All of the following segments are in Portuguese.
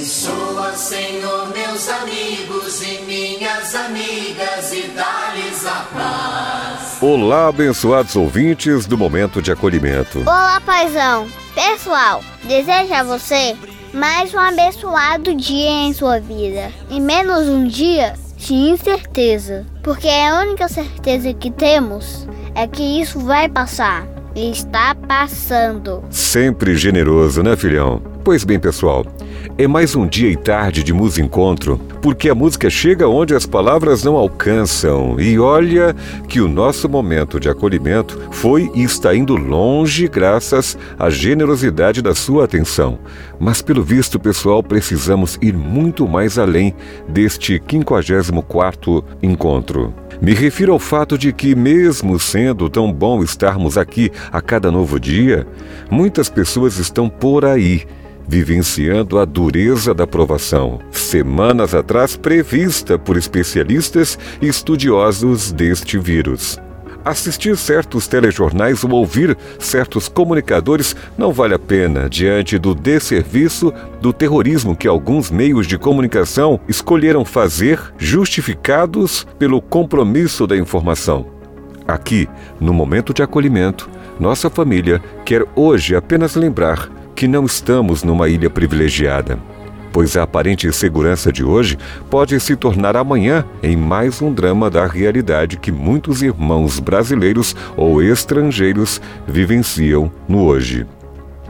Abençoa, Senhor, meus amigos e minhas amigas e dá-lhes a paz. Olá, abençoados ouvintes do Momento de Acolhimento. Olá, paizão. Pessoal, desejo a você mais um abençoado dia em sua vida. E menos um dia de incerteza. Porque a única certeza que temos é que isso vai passar. E está passando. Sempre generoso, né, filhão? Pois bem, pessoal, é mais um dia e tarde de música encontro, porque a música chega onde as palavras não alcançam. E olha que o nosso momento de acolhimento foi e está indo longe graças à generosidade da sua atenção. Mas pelo visto, pessoal, precisamos ir muito mais além deste 54º encontro. Me refiro ao fato de que, mesmo sendo tão bom estarmos aqui a cada novo dia, muitas pessoas estão por aí vivenciando a dureza da provação, semanas atrás prevista por especialistas e estudiosos deste vírus. Assistir certos telejornais ou ouvir certos comunicadores não vale a pena diante do desserviço do terrorismo que alguns meios de comunicação escolheram fazer, justificados pelo compromisso da informação. Aqui, no momento de acolhimento, nossa família quer hoje apenas lembrar que não estamos numa ilha privilegiada, pois a aparente segurança de hoje pode se tornar amanhã em mais um drama da realidade que muitos irmãos brasileiros ou estrangeiros vivenciam no hoje.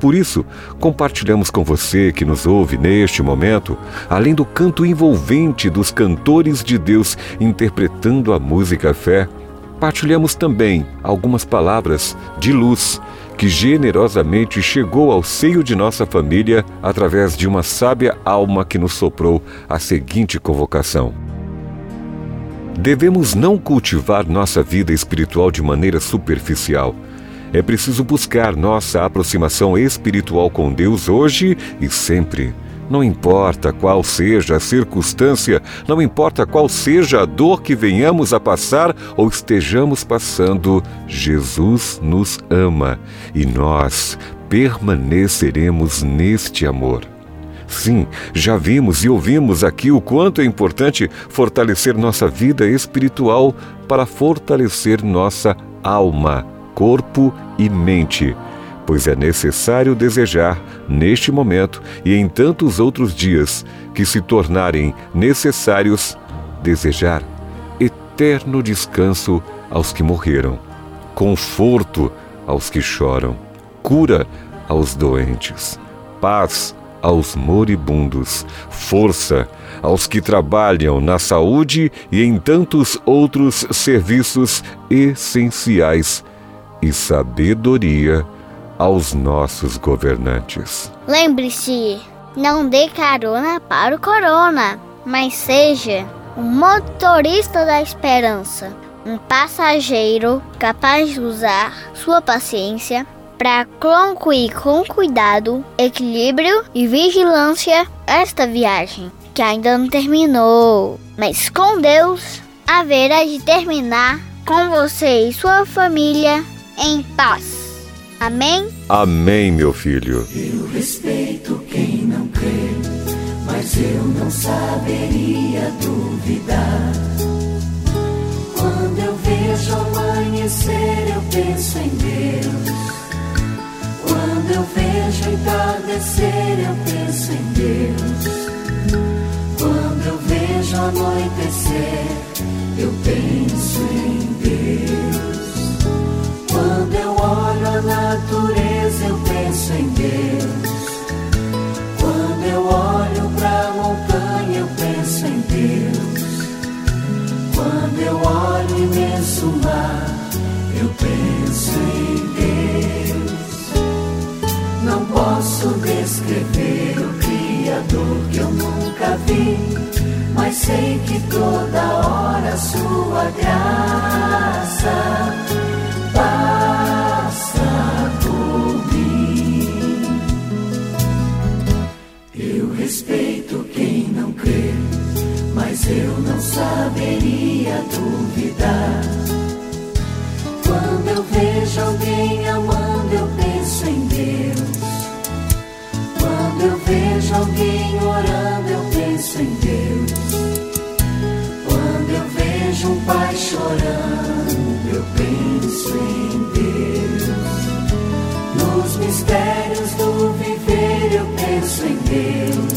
Por isso, compartilhamos com você que nos ouve neste momento, além do canto envolvente dos cantores de Deus interpretando a música fé, partilhamos também algumas palavras de luz que generosamente chegou ao seio de nossa família através de uma sábia alma que nos soprou a seguinte convocação. Devemos não cultivar nossa vida espiritual de maneira superficial. É preciso buscar nossa aproximação espiritual com Deus hoje e sempre não importa qual seja a circunstância, não importa qual seja a dor que venhamos a passar ou estejamos passando, Jesus nos ama e nós permaneceremos neste amor. Sim, já vimos e ouvimos aqui o quanto é importante fortalecer nossa vida espiritual para fortalecer nossa alma, corpo e mente pois é necessário desejar, neste momento e em tantos outros dias que se tornarem necessários, desejar eterno descanso aos que morreram, conforto aos que choram, cura aos doentes, paz aos moribundos, força aos que trabalham na saúde e em tantos outros serviços essenciais e sabedoria aos nossos governantes. Lembre-se, não dê carona para o corona, mas seja um motorista da esperança, um passageiro capaz de usar sua paciência para concluir com cuidado, equilíbrio e vigilância esta viagem, que ainda não terminou, mas com Deus haverá de terminar com você e sua família em paz. Amém? Amém, meu filho. Eu respeito quem não crê, mas eu não saberia duvidar. Quando eu vejo amanhecer, eu penso em Deus. Quando eu vejo entardecer, eu penso em Deus. Quando eu vejo anoitecer, eu penso em natureza, eu penso em Deus. Quando eu olho para a montanha, eu penso em Deus. Quando eu olho imenso mar, eu penso em Deus. Não posso descrever o Criador que eu nunca vi, mas sei que toda hora sua graça vejo alguém amando, eu penso em Deus. Quando eu vejo alguém orando, eu penso em Deus. Quando eu vejo um pai chorando, eu penso em Deus. Nos mistérios do viver, eu penso em Deus.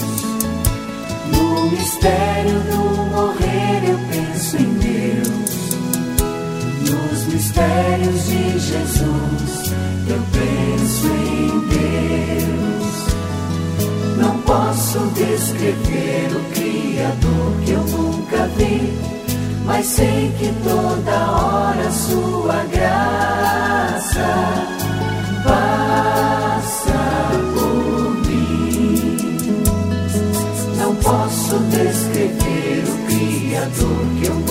olhos de Jesus, eu penso em Deus. Não posso descrever o Criador que eu nunca vi, mas sei que toda hora Sua graça passa por mim. Não posso descrever o Criador que eu